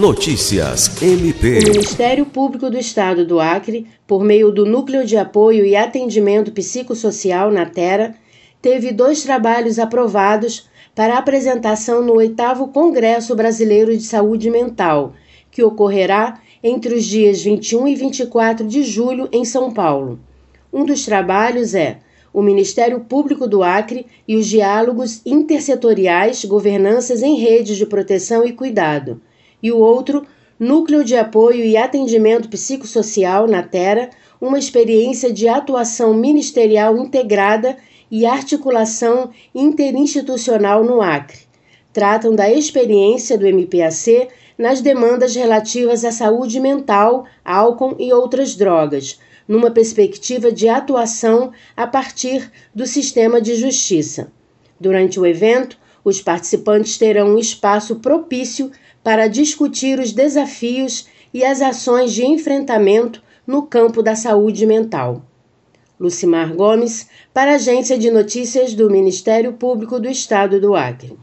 Notícias MP. O Ministério Público do Estado do Acre, por meio do Núcleo de Apoio e Atendimento Psicossocial na Terra, teve dois trabalhos aprovados para apresentação no 8 Congresso Brasileiro de Saúde Mental, que ocorrerá entre os dias 21 e 24 de julho em São Paulo. Um dos trabalhos é o Ministério Público do Acre e os diálogos intersetoriais Governanças em Redes de Proteção e Cuidado, e o outro, Núcleo de Apoio e Atendimento Psicossocial na Terra, uma experiência de atuação ministerial integrada e articulação interinstitucional no Acre. Tratam da experiência do MPAC nas demandas relativas à saúde mental, álcool e outras drogas numa perspectiva de atuação a partir do sistema de justiça. Durante o evento, os participantes terão um espaço propício para discutir os desafios e as ações de enfrentamento no campo da saúde mental. Lucimar Gomes, para a Agência de Notícias do Ministério Público do Estado do Acre.